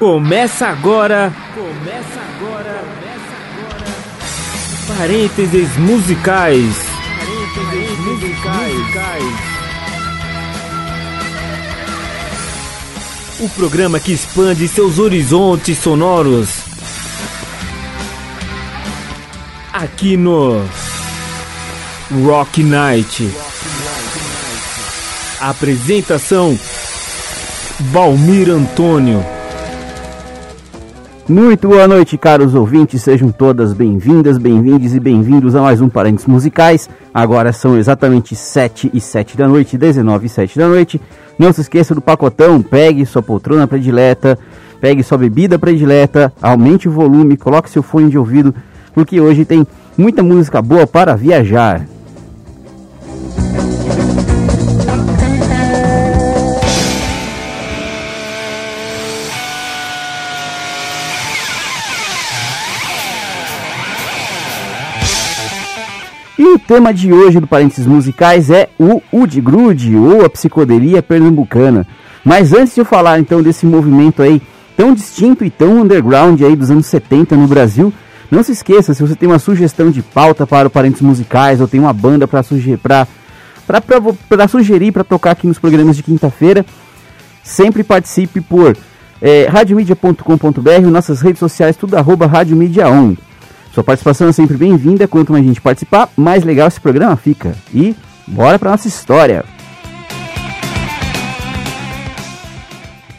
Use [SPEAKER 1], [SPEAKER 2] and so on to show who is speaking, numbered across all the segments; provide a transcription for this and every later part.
[SPEAKER 1] Começa agora. Começa agora. Começa agora. Parênteses musicais. Parênteses musicais. O programa que expande seus horizontes sonoros. Aqui no Rock Night. Apresentação Valmir Antônio.
[SPEAKER 2] Muito boa noite, caros ouvintes. Sejam todas bem-vindas, bem-vindos e bem-vindos a mais um Parentes Musicais. Agora são exatamente 7 e 7 da noite, 19 e 7 da noite. Não se esqueça do pacotão. Pegue sua poltrona predileta, pegue sua bebida predileta, aumente o volume, coloque seu fone de ouvido, porque hoje tem muita música boa para viajar. E o tema de hoje do Parênteses Musicais é o Udgrude, ou a psicodelia pernambucana. Mas antes de eu falar então desse movimento aí tão distinto e tão underground aí dos anos 70 no Brasil, não se esqueça, se você tem uma sugestão de pauta para o Parênteses Musicais ou tem uma banda para sugerir para sugerir para tocar aqui nos programas de quinta-feira, sempre participe por é, radiomedia.com.br, nossas redes sociais, tudo arroba Rádio Mídia 1. Sua participação é sempre bem-vinda. Quanto mais gente participar, mais legal esse programa fica. E bora para nossa história.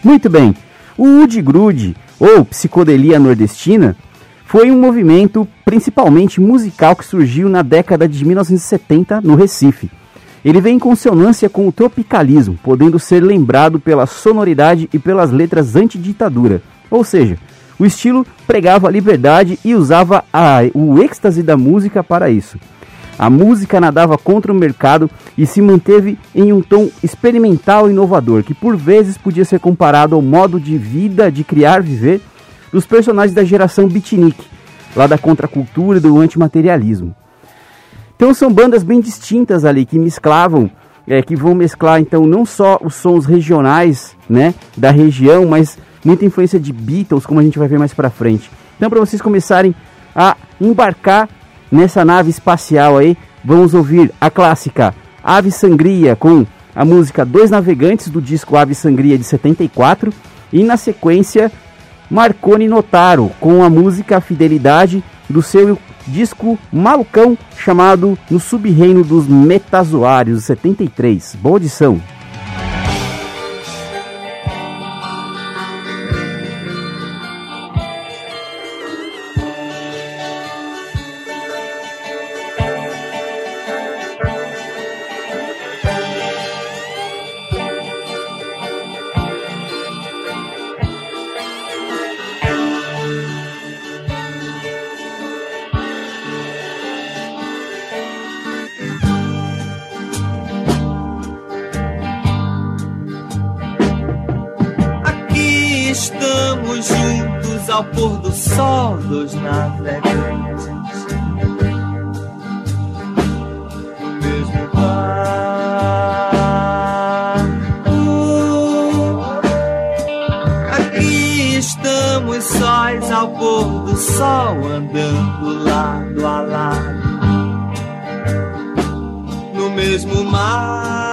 [SPEAKER 2] Muito bem. O Udgrude, ou psicodelia nordestina, foi um movimento principalmente musical que surgiu na década de 1970 no Recife. Ele vem em consonância com o tropicalismo, podendo ser lembrado pela sonoridade e pelas letras antiditadura, ou seja, o estilo pregava a liberdade e usava a, o êxtase da música para isso. A música nadava contra o mercado e se manteve em um tom experimental e inovador, que por vezes podia ser comparado ao modo de vida, de criar, viver dos personagens da geração beatnik, lá da contracultura e do antimaterialismo. Então são bandas bem distintas ali que mesclavam, é, que vão mesclar então não só os sons regionais, né, da região, mas muita influência de Beatles, como a gente vai ver mais para frente. Então, para vocês começarem a embarcar nessa nave espacial aí, vamos ouvir a clássica Ave Sangria com a música Dois Navegantes do disco Ave Sangria de 74 e na sequência Marconi Notaro com a música Fidelidade do seu disco malucão chamado No Subreino dos Metazoários 73. Boa audição!
[SPEAKER 3] Ao pôr do sol dos navegantes. No mesmo. Aqui estamos sóis ao pôr do sol, andando lado a lado. No mesmo mar.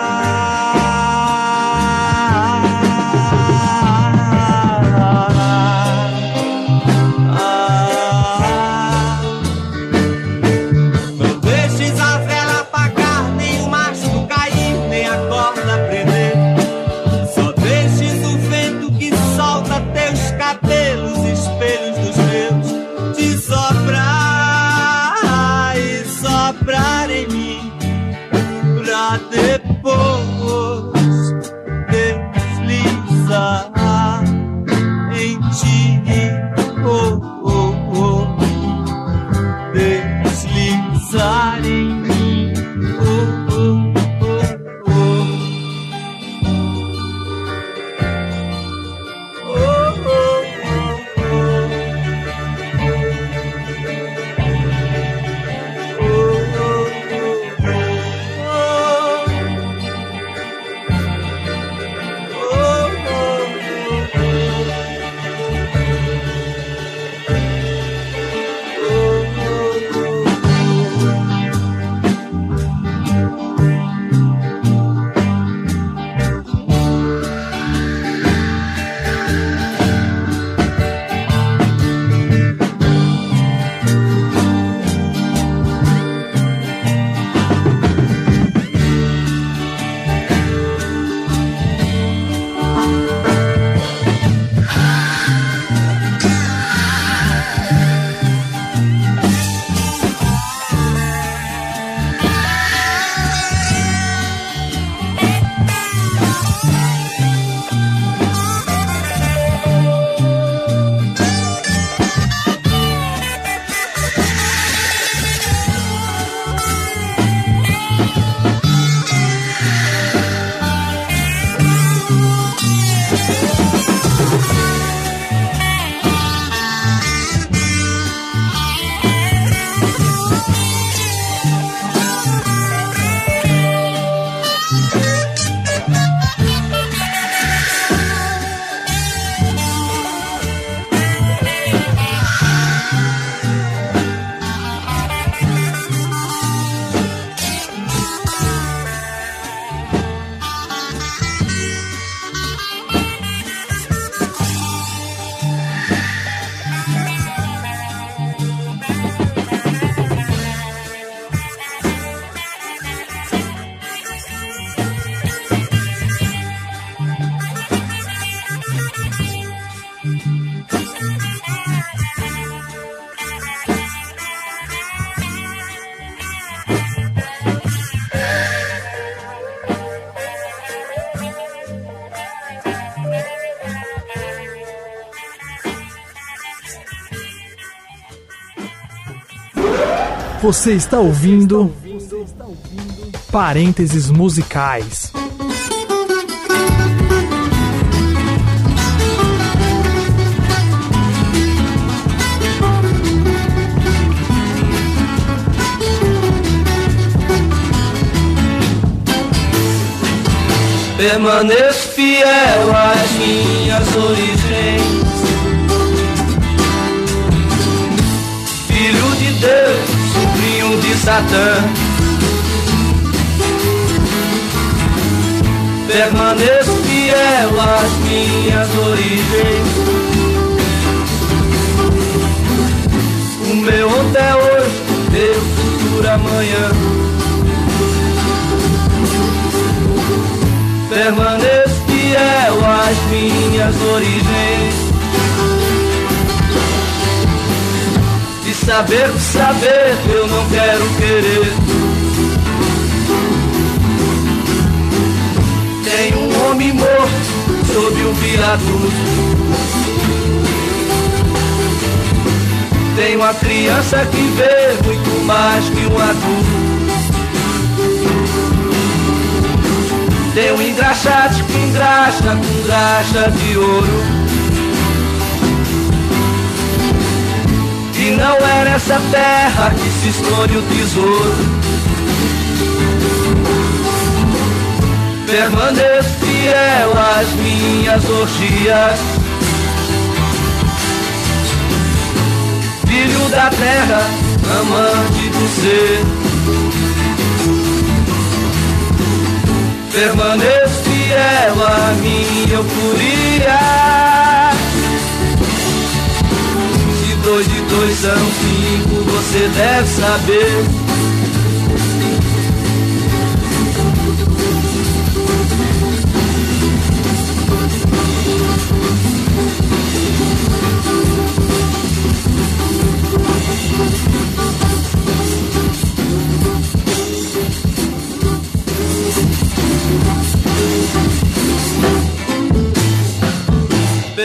[SPEAKER 4] Você está ouvindo Parênteses Musicais.
[SPEAKER 5] Permaneço fiel às minhas origens. Satã. Permaneço fiel às minhas origens. O meu até hoje, meu futuro amanhã. Permaneço fiel às minhas origens. Saber, saber, eu não quero querer. Tem um homem morto sob o viaduto. Tem uma criança que vê muito mais que um adulto. Tem um engraxate que engraxa com graxa de ouro. E não é nessa terra que se esconde o tesouro. Permaneço fiel às minhas orgias. Filho da terra, amante do ser. Permaneço fiel à minha euforia. Dois de dois são cinco, você deve saber.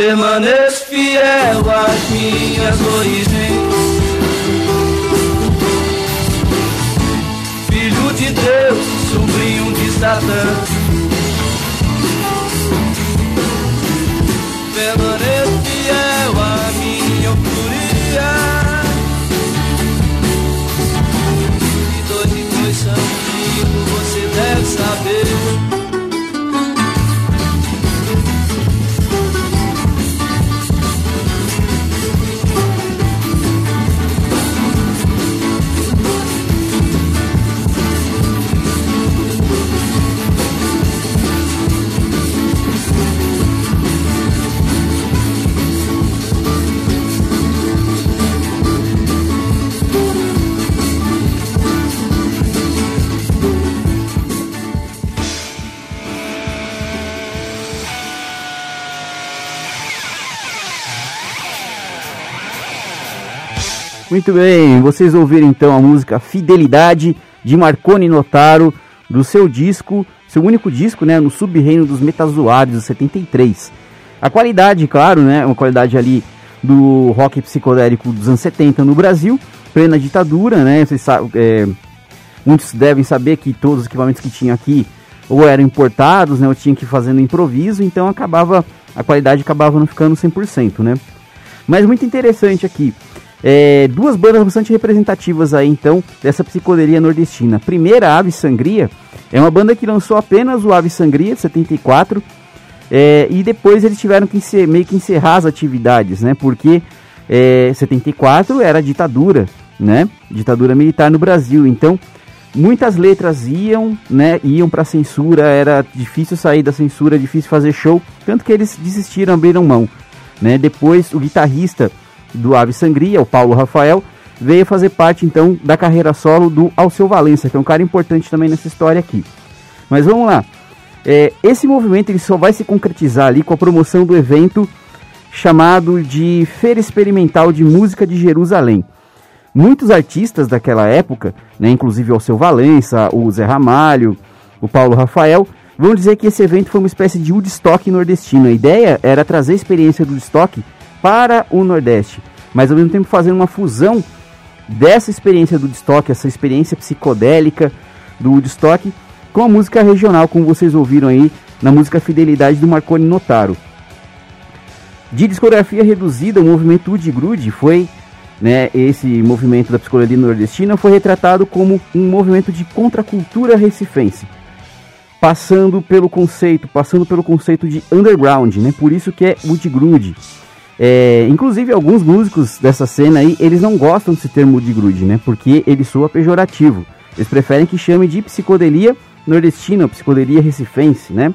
[SPEAKER 5] Permaneço fiel às minhas origens. Filho de Deus, sobrinho de Satã. Permaneço fiel à minha euforia. E dois e dois são você deve saber.
[SPEAKER 2] Muito bem, vocês ouviram então a música Fidelidade de Marconi Notaro, do seu disco, seu único disco, né, no Subreino dos Metazoários, de 73. A qualidade, claro, né, uma qualidade ali do rock psicodélico dos anos 70 no Brasil, plena ditadura, né, vocês sabem, é, muitos devem saber que todos os equipamentos que tinham aqui ou eram importados, né, ou tinham que fazer no improviso, então acabava, a qualidade acabava não ficando 100%, né. Mas muito interessante aqui, é, duas bandas bastante representativas aí então dessa psicodelia nordestina. Primeira, Ave Sangria, é uma banda que lançou apenas o Ave Sangria, de 74, é, e depois eles tiveram que encer, meio que encerrar as atividades, né? Porque é, 74 era ditadura, né? Ditadura militar no Brasil. Então, muitas letras iam, né? Iam para censura, era difícil sair da censura, difícil fazer show, tanto que eles desistiram, abriram mão, né? Depois o guitarrista do Ave Sangria, o Paulo Rafael, veio fazer parte então da carreira solo do Alceu Valença, que é um cara importante também nessa história aqui. Mas vamos lá. É, esse movimento ele só vai se concretizar ali com a promoção do evento chamado de Feira Experimental de Música de Jerusalém. Muitos artistas daquela época, né, inclusive o Alceu Valença, o Zé Ramalho, o Paulo Rafael, vão dizer que esse evento foi uma espécie de Woodstock nordestino. A ideia era trazer a experiência do Woodstock para o Nordeste, mas ao mesmo tempo fazer uma fusão dessa experiência do Woodstock, essa experiência psicodélica do Woodstock, com a música regional, como vocês ouviram aí na música Fidelidade do Marconi Notaro. De discografia reduzida, o movimento Woody Grude foi né, esse movimento da psicologia nordestina foi retratado como um movimento de contracultura recifense, passando pelo conceito, passando pelo conceito de underground, né? Por isso que é Woodgrude. É, inclusive alguns músicos dessa cena aí, eles não gostam desse termo Woodgrude, né? Porque ele soa pejorativo. Eles preferem que chame de psicodelia nordestina, psicodelia recifense, né?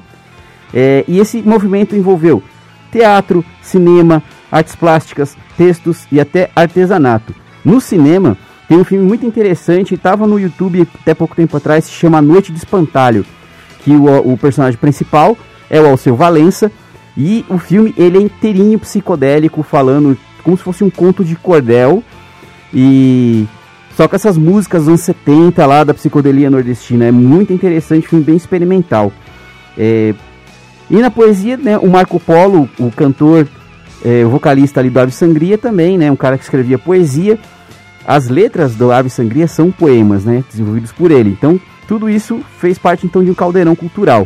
[SPEAKER 2] É, e esse movimento envolveu teatro, cinema, artes plásticas, textos e até artesanato. No cinema, tem um filme muito interessante, estava no YouTube até pouco tempo atrás, se chama Noite de Espantalho, que o, o personagem principal é o Alceu Valença, e o filme ele é inteirinho psicodélico, falando como se fosse um conto de cordel, e só com essas músicas dos anos 70 lá da psicodelia nordestina, é muito interessante, filme bem experimental. É... E na poesia, né, o Marco Polo, o cantor é, o vocalista ali do Ave Sangria também, né? Um cara que escrevia poesia. As letras do Ave Sangria são poemas, né? Desenvolvidos por ele. Então, tudo isso fez parte então de um caldeirão cultural.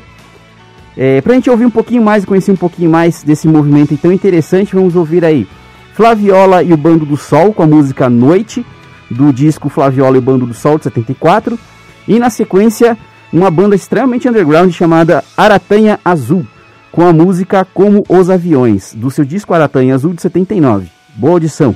[SPEAKER 2] É, pra gente ouvir um pouquinho mais e conhecer um pouquinho mais desse movimento tão interessante, vamos ouvir aí Flaviola e o Bando do Sol com a música Noite, do disco Flaviola e o Bando do Sol de 74. E na sequência, uma banda extremamente underground chamada Aratanha Azul com a música Como os Aviões, do seu disco Aratanha Azul de 79. Boa audição!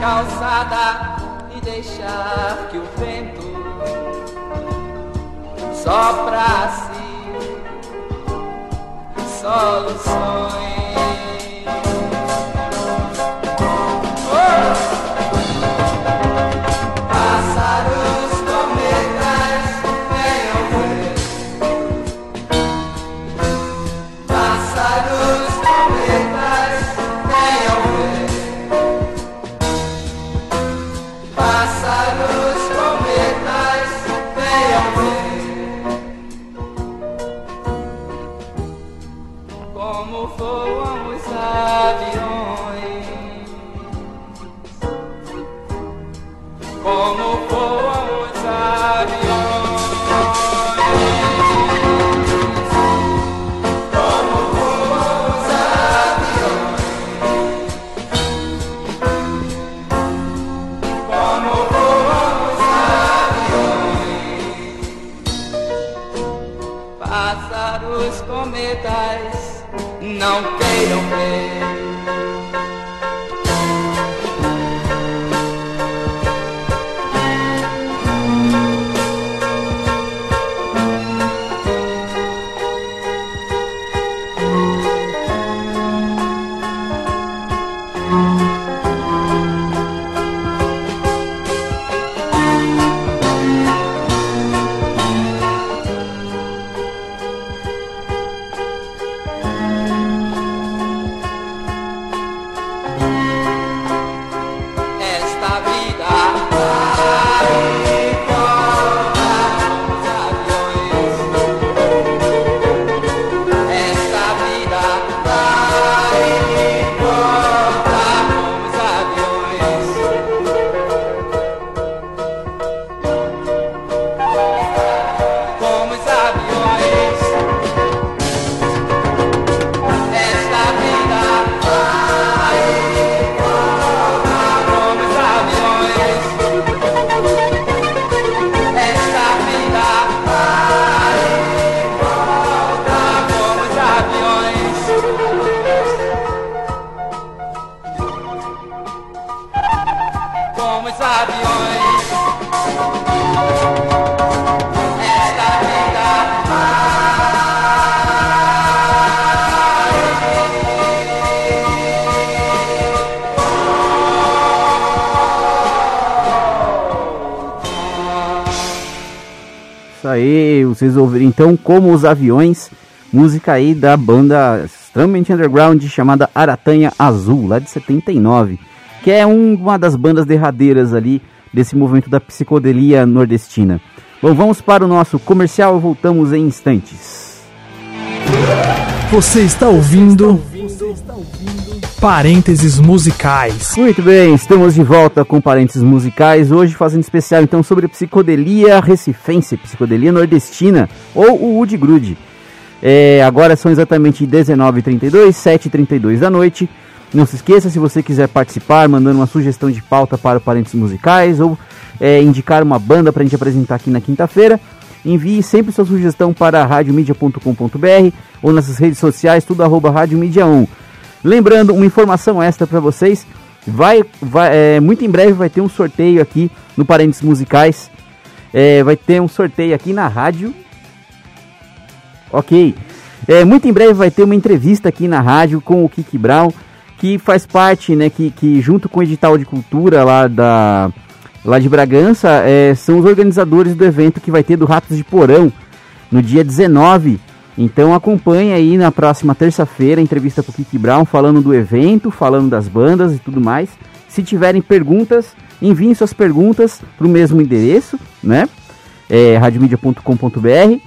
[SPEAKER 6] Calçada e deixar que o vento soprasse soluções.
[SPEAKER 2] Vocês ouviram então como os aviões, música aí da banda extremamente underground chamada Aratanha Azul, lá de 79, que é um, uma das bandas derradeiras ali desse movimento da psicodelia nordestina. Bom, vamos para o nosso comercial, voltamos em instantes.
[SPEAKER 4] Você está ouvindo Parênteses musicais.
[SPEAKER 2] Muito bem, estamos de volta com parênteses musicais. Hoje fazendo especial então sobre psicodelia recifense, psicodelia nordestina ou o Wood Grude. É, agora são exatamente 19h32, 7h32 da noite. Não se esqueça, se você quiser participar, mandando uma sugestão de pauta para o Parênteses Musicais ou é, indicar uma banda para a gente apresentar aqui na quinta-feira, envie sempre sua sugestão para radiomedia.com.br ou nas redes sociais, tudo arroba radiomedia 1. Lembrando, uma informação extra para vocês, vai, vai é, muito em breve vai ter um sorteio aqui no Parentes Musicais, é, vai ter um sorteio aqui na rádio, ok, é, muito em breve vai ter uma entrevista aqui na rádio com o Kiki Brown, que faz parte, né, que, que junto com o edital de cultura lá da lá de Bragança, é, são os organizadores do evento que vai ter do Ratos de Porão no dia 19 então acompanhe aí na próxima terça-feira a entrevista com o Kiki Brown falando do evento, falando das bandas e tudo mais. Se tiverem perguntas, enviem suas perguntas para o mesmo endereço, né? é, radiomedia.com.br.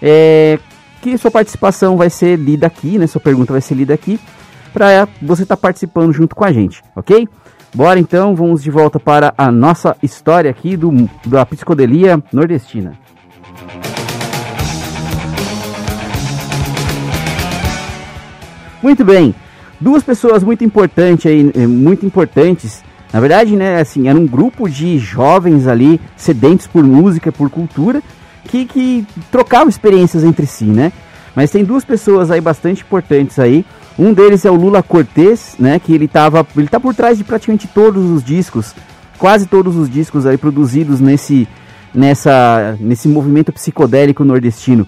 [SPEAKER 2] É, que sua participação vai ser lida aqui, né? Sua pergunta vai ser lida aqui, para você estar tá participando junto com a gente, ok? Bora então, vamos de volta para a nossa história aqui do, da psicodelia nordestina. Muito bem, duas pessoas muito importantes aí, eh, muito importantes. Na verdade, né, assim, era um grupo de jovens ali, sedentos por música, por cultura, que, que trocavam experiências entre si, né? Mas tem duas pessoas aí bastante importantes aí. Um deles é o Lula Cortez, né? Que ele tava, ele tá por trás de praticamente todos os discos, quase todos os discos aí produzidos nesse, nessa, nesse movimento psicodélico nordestino.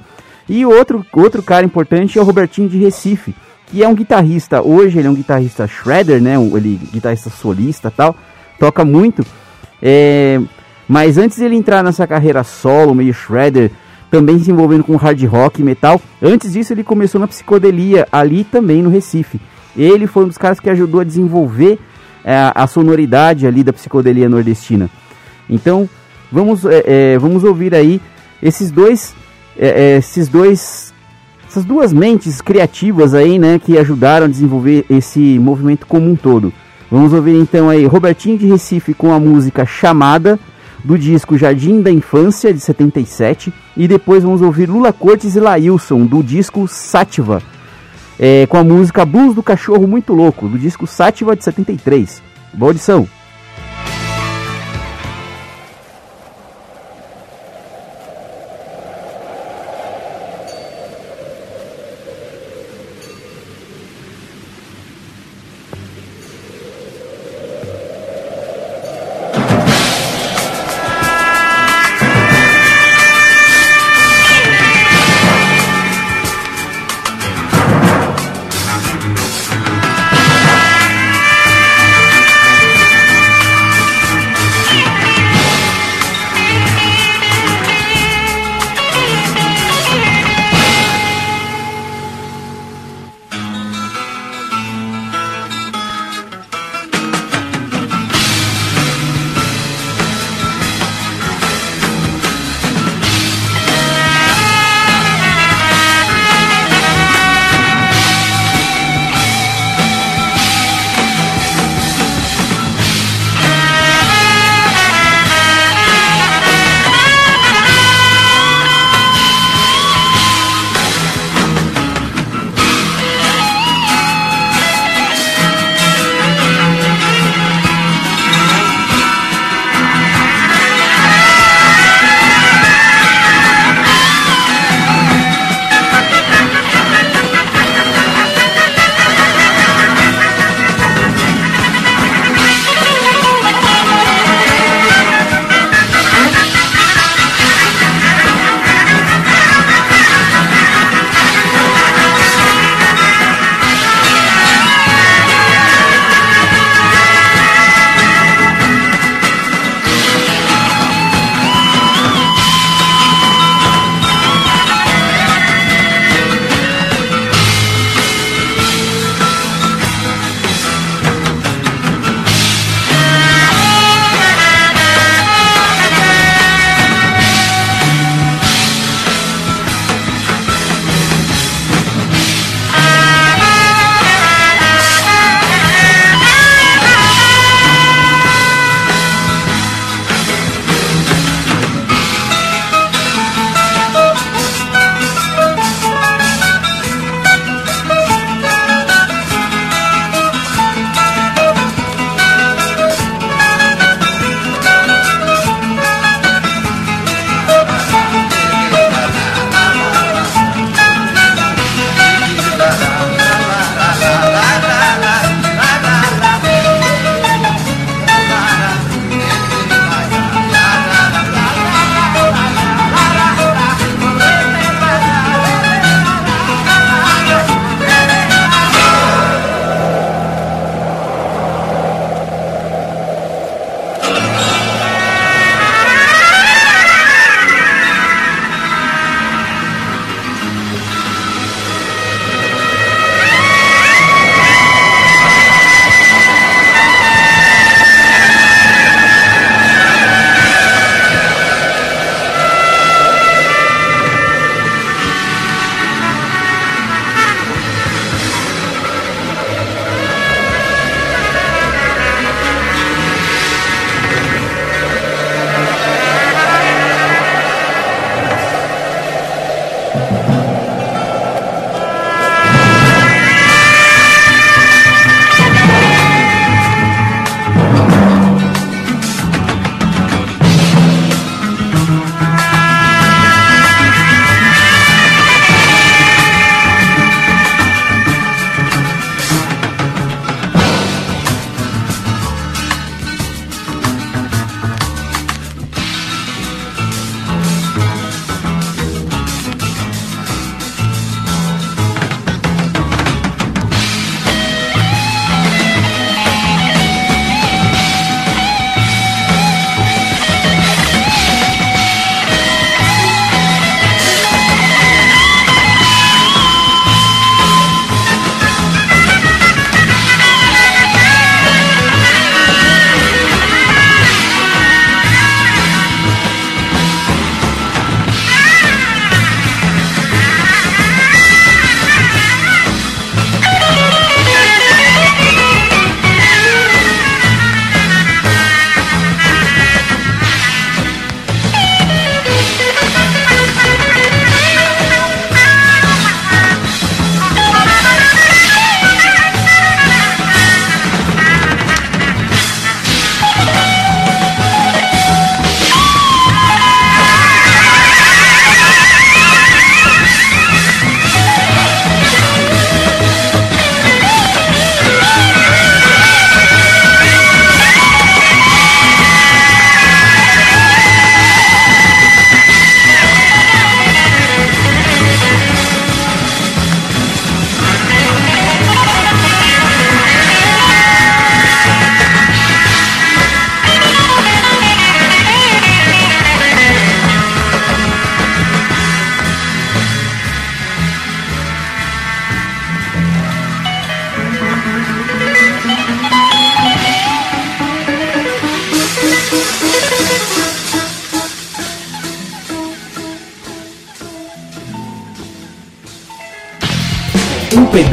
[SPEAKER 2] E outro, outro cara importante é o Robertinho de Recife, que é um guitarrista. Hoje ele é um guitarrista shredder, né? Ele guitarrista solista, tal. Toca muito. É, mas antes ele entrar nessa carreira solo, meio shredder, também se envolvendo com hard rock e metal, antes disso ele começou na psicodelia, ali também no Recife. Ele foi um dos caras que ajudou a desenvolver é, a sonoridade ali da psicodelia nordestina. Então, vamos, é, é, vamos ouvir aí esses dois, é, é, esses dois, essas duas mentes criativas aí, né, que ajudaram a desenvolver esse movimento como um todo. Vamos ouvir então aí Robertinho de Recife com a música Chamada do disco Jardim da Infância, de 77. E depois vamos ouvir Lula Cortes e Lailson, do disco Sativa, é, com a música Blues do Cachorro Muito Louco, do disco Sativa, de 73. Boa audição!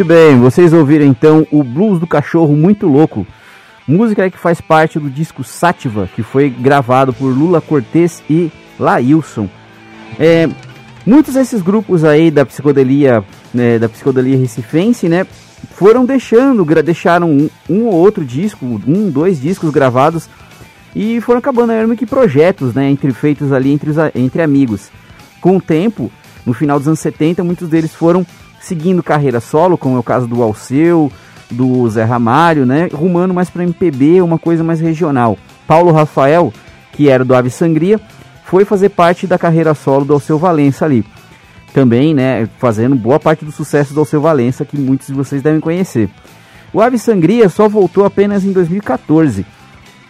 [SPEAKER 2] Muito bem, vocês ouviram então o Blues do Cachorro Muito Louco, música que faz parte do disco Sativa, que foi gravado por Lula Cortez e Laílson. É, muitos desses grupos aí da psicodelia, né, da psicodelia recifense, né, foram deixando, deixaram um, um, ou outro disco, um, dois discos gravados e foram acabando eram que projetos, né, entre feitos ali entre, os, entre amigos. Com o tempo, no final dos anos 70, muitos deles foram seguindo carreira solo, como é o caso do Alceu, do Zé Ramário, né? Rumando mais para MPB, uma coisa mais regional. Paulo Rafael, que era do Ave Sangria, foi fazer parte da carreira solo do Alceu Valença ali. Também, né, fazendo boa parte do sucesso do Alceu Valença, que muitos de vocês devem conhecer. O Ave Sangria só voltou apenas em 2014,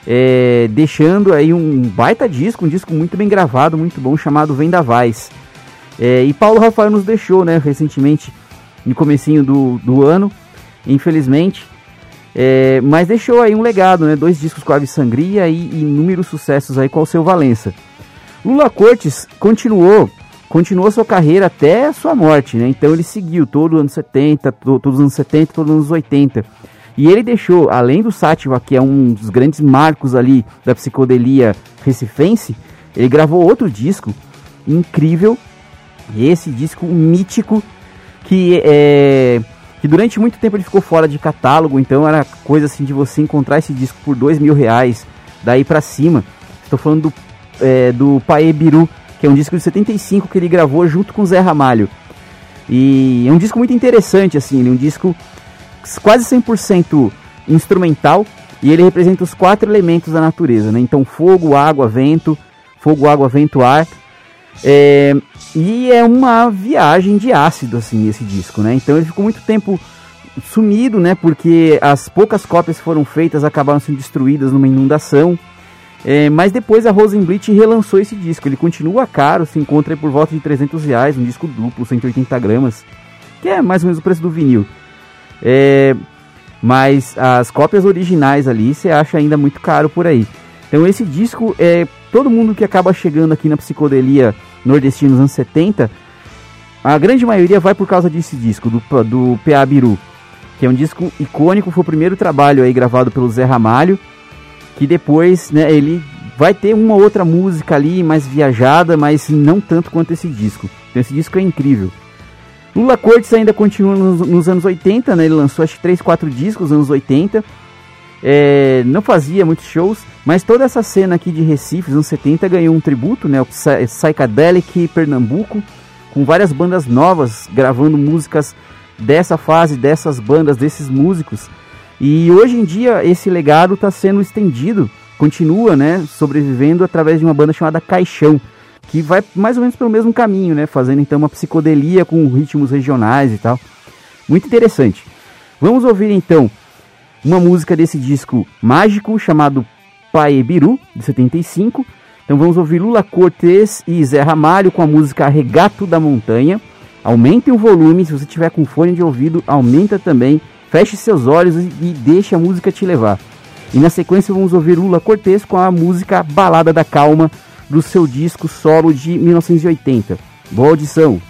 [SPEAKER 2] é, deixando aí um baita disco, um disco muito bem gravado, muito bom, chamado Vendavais. É, e Paulo Rafael nos deixou, né, recentemente, no comecinho do, do ano, infelizmente. É, mas deixou aí um legado, né, dois discos com a Ave Sangria e inúmeros sucessos aí com o seu Valença. Lula Cortes continuou, continuou sua carreira até sua morte, né? Então ele seguiu todo os anos 70, to, todos os anos 70, todos os anos 80. E ele deixou, além do Sátiva, que é um dos grandes marcos ali da psicodelia recifense, ele gravou outro disco incrível esse disco mítico que é que durante muito tempo ele ficou fora de catálogo, então era coisa assim de você encontrar esse disco por dois mil reais, daí para cima. Estou falando do, é, do Pae Biru, que é um disco de 75 que ele gravou junto com Zé Ramalho. E é um disco muito interessante, assim, é um disco quase 100% instrumental e ele representa os quatro elementos da natureza, né? Então fogo, água, vento, fogo, água, vento, ar. É, e é uma viagem de ácido, assim, esse disco, né? Então ele ficou muito tempo sumido, né? Porque as poucas cópias foram feitas acabaram sendo destruídas numa inundação. É, mas depois a Rosenblit relançou esse disco. Ele continua caro, se encontra por volta de 300 reais, um disco duplo, 180 gramas, que é mais ou menos o preço do vinil. É, mas as cópias originais ali você acha ainda muito caro por aí. Então esse disco é todo mundo que acaba chegando aqui na psicodelia nordestina nos anos 70, a grande maioria vai por causa desse disco, do, do PA Biru, que é um disco icônico, foi o primeiro trabalho aí gravado pelo Zé Ramalho, que depois, né, ele vai ter uma outra música ali mais viajada, mas não tanto quanto esse disco. Então esse disco é incrível. Lula Cortes ainda continua nos, nos anos 80, né? Ele lançou acho que 3, 4 discos nos anos 80. É, não fazia muitos shows, mas toda essa cena aqui de Recife, nos anos 70, ganhou um tributo, né? O Psychedelic Pernambuco, com várias bandas novas gravando músicas dessa fase, dessas bandas, desses músicos. E hoje em dia esse legado está sendo estendido, continua, né? Sobrevivendo através de uma banda chamada Caixão, que vai mais ou menos pelo mesmo caminho, né? Fazendo então uma psicodelia com ritmos regionais e tal. Muito interessante. Vamos ouvir então uma música desse disco mágico chamado Paebiru, de 75. Então vamos ouvir Lula Cortez e Zé Ramalho com a música Regato da Montanha. Aumente o volume, se você tiver com fone de ouvido, aumenta também. Feche seus olhos e, e deixe a música te levar. E na sequência vamos ouvir Lula Cortez com a música Balada da Calma do seu disco solo de 1980. Boa audição!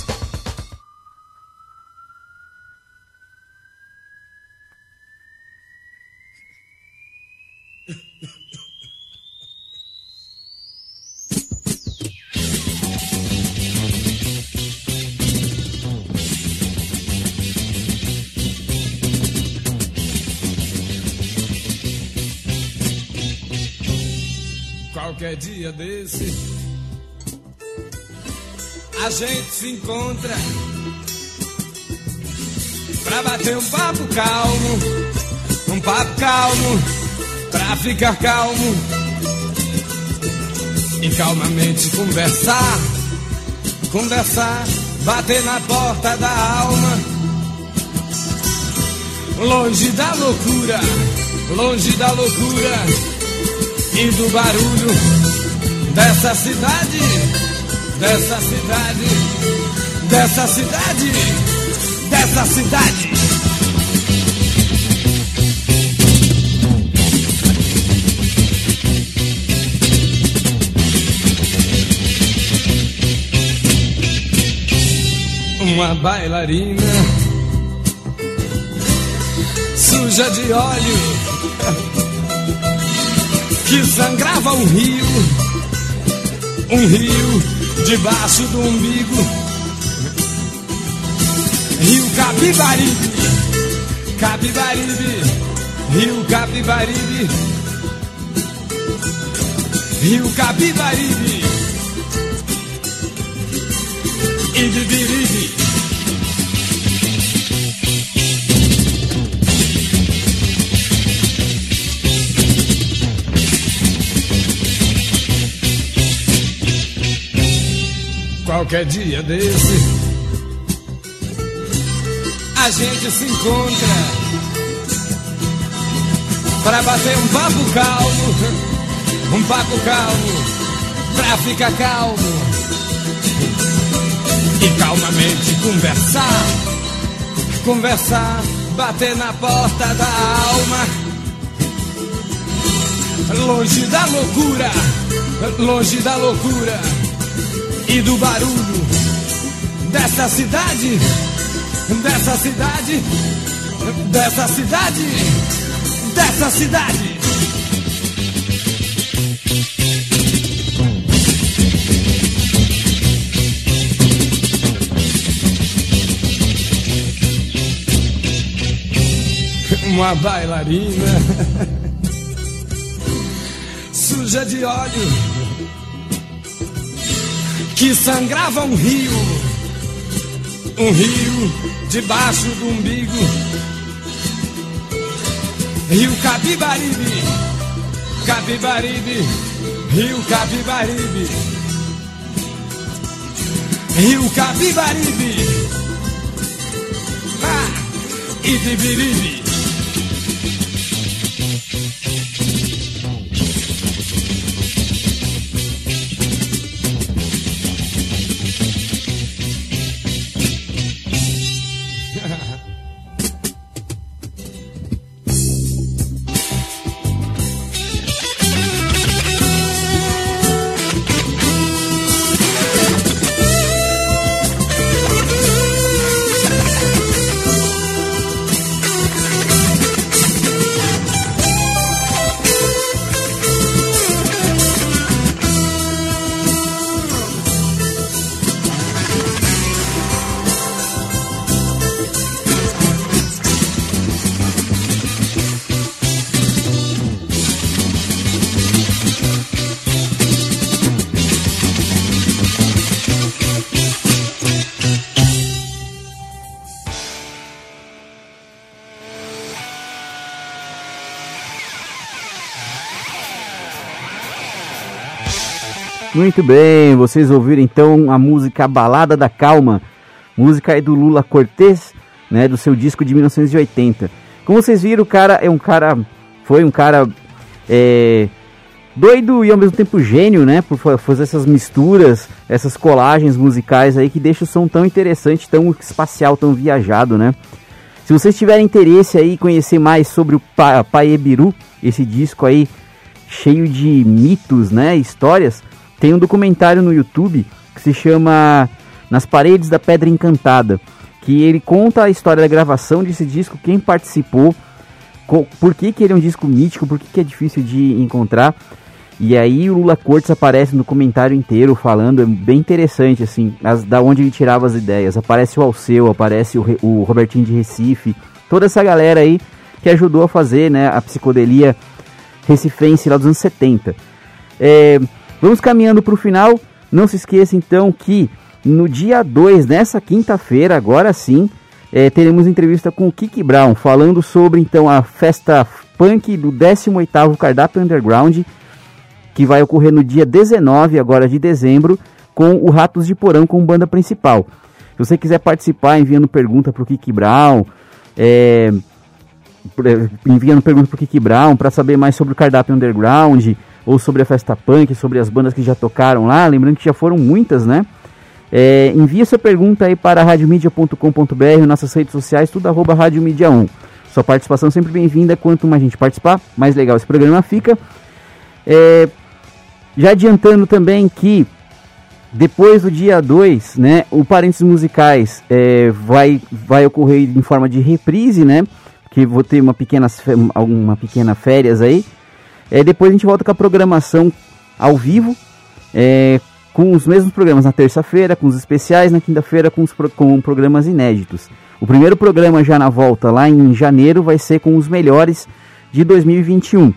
[SPEAKER 7] Qualquer dia desse a gente se encontra pra bater um papo calmo, um papo calmo, pra ficar calmo e calmamente conversar, conversar, bater na porta da alma, longe da loucura, longe da loucura e do barulho dessa cidade, dessa cidade, dessa cidade, dessa cidade. Uma bailarina suja de óleo que sangrava um rio, um rio debaixo do umbigo, rio Capibaribe, Capibaribe, rio Capibaribe, rio Capibaribe. E Qualquer dia desse a gente se encontra para bater um papo calmo, um papo calmo, pra ficar calmo e calmamente conversar, conversar, bater na porta da alma, longe da loucura, longe da loucura e do barulho dessa cidade, dessa cidade, dessa cidade, dessa cidade. Uma bailarina suja de óleo que sangrava um rio, um rio debaixo do umbigo, rio Capibaribe, Capibaribe, rio Capibaribe, rio Capibaribe, ah, e
[SPEAKER 2] Muito bem, vocês ouviram então a música Balada da Calma, música aí do Lula Cortez, né, do seu disco de 1980. Como vocês viram, o cara é um cara, foi um cara é, doido e ao mesmo tempo gênio, né, por fazer essas misturas, essas colagens musicais aí que deixa o som tão interessante, tão espacial, tão viajado, né. Se vocês tiverem interesse aí conhecer mais sobre o pa Paebiru, esse disco aí cheio de mitos, né, histórias, tem um documentário no YouTube que se chama Nas Paredes da Pedra Encantada, que ele conta a história da gravação desse disco, quem participou, por que, que ele é um disco mítico, por que, que é difícil de encontrar. E aí o Lula Cortes aparece no comentário inteiro falando, é bem interessante, assim, as, da onde ele tirava as ideias. Aparece o Alceu, aparece o, o Robertinho de Recife, toda essa galera aí que ajudou a fazer né, a psicodelia recifense lá dos anos 70. É, vamos caminhando para o final. Não se esqueça então que no dia 2, nessa quinta-feira, agora sim, é, teremos entrevista com o Kiki Brown, falando sobre então a festa punk do 18º Cardápio Underground, que vai ocorrer no dia 19 agora de dezembro, com o Ratos de Porão como banda principal. Se você quiser participar enviando pergunta para o Kiki Brown, é enviando pergunta para o Kiki Brown para saber mais sobre o cardápio underground ou sobre a festa punk, sobre as bandas que já tocaram lá, lembrando que já foram muitas, né? É, envia sua pergunta aí para radiomedia.com.br, nossas redes sociais, tudo arroba Rádio 1. Sua participação sempre bem-vinda, quanto mais gente participar, mais legal esse programa fica. É, já adiantando também que depois do dia 2, né, o Parênteses Musicais é, vai, vai ocorrer em forma de reprise, né? Que vou ter uma pequena, uma pequena férias aí. É, depois a gente volta com a programação ao vivo, é, com os mesmos programas na terça-feira, com os especiais, na quinta-feira com, os, com programas inéditos. O primeiro programa já na volta, lá em janeiro, vai ser com os melhores de 2021.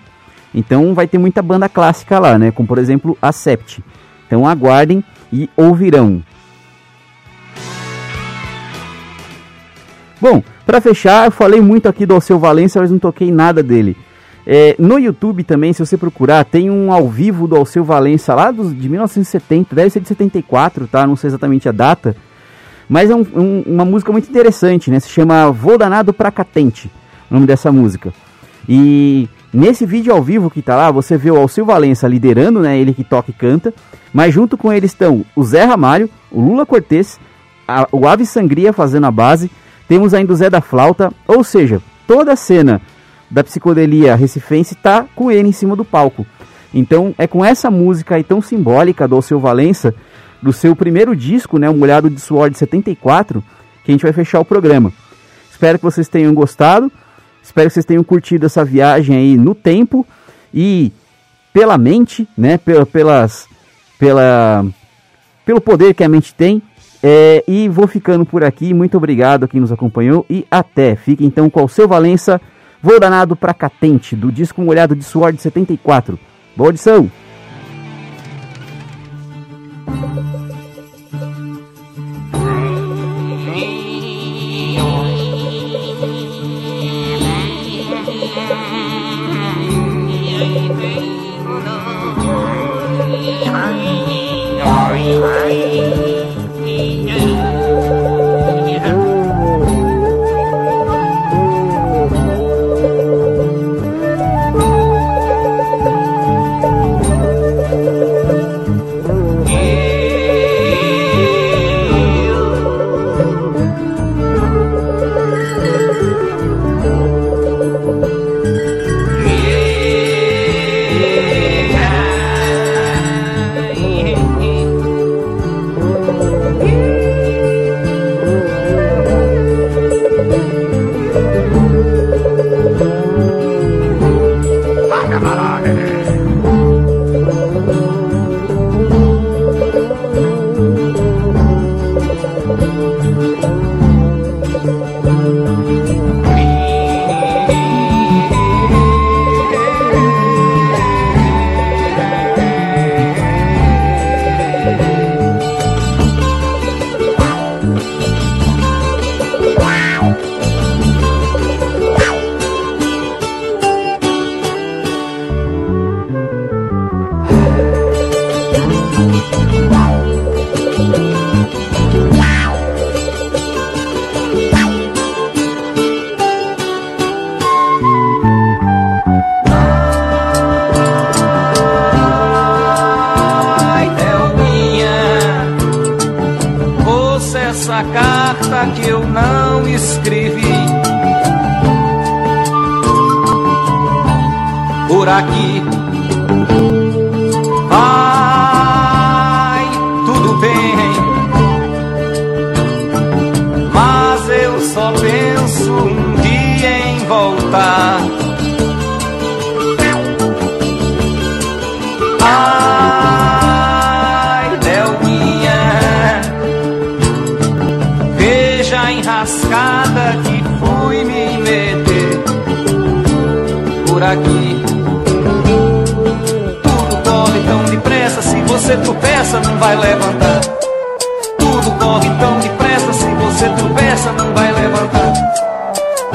[SPEAKER 2] Então vai ter muita banda clássica lá, né? Como por exemplo a Sept. Então aguardem e ouvirão. Bom, para fechar, eu falei muito aqui do Alceu Valença, mas não toquei nada dele. É, no YouTube também, se você procurar, tem um ao vivo do Alceu Valença lá dos, de 1970, deve ser de 74, tá? Não sei exatamente a data. Mas é um, um, uma música muito interessante, né? Se chama Vou Danado Pra Catente, o nome dessa música. E Nesse vídeo ao vivo que tá lá, você vê o Alceu Valença liderando, né? Ele que toca e canta. Mas junto com ele estão o Zé Ramalho, o Lula Cortez, a, o Ave Sangria fazendo a base. Temos ainda o Zé da Flauta. Ou seja, toda a cena da psicodelia recifense tá com ele em cima do palco. Então é com essa música aí tão simbólica do Alceu Valença, do seu primeiro disco, né? O Molhado de Suor de 74, que a gente vai fechar o programa. Espero que vocês tenham gostado. Espero que vocês tenham curtido essa viagem aí no tempo e pela mente, né? Pela, pelas, pela, pelo poder que a mente tem. É, e vou ficando por aqui. Muito obrigado a quem nos acompanhou e até. Fique então com o seu Valença. Vou danado pra Catente, do disco Molhado de Suor de 74. Boa audição!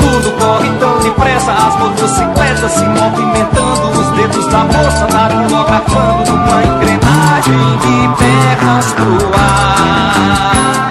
[SPEAKER 6] mundo corre tão depressa, as motocicletas se movimentando, os dedos da moça datilografando uma engrenagem de pernas pro ar.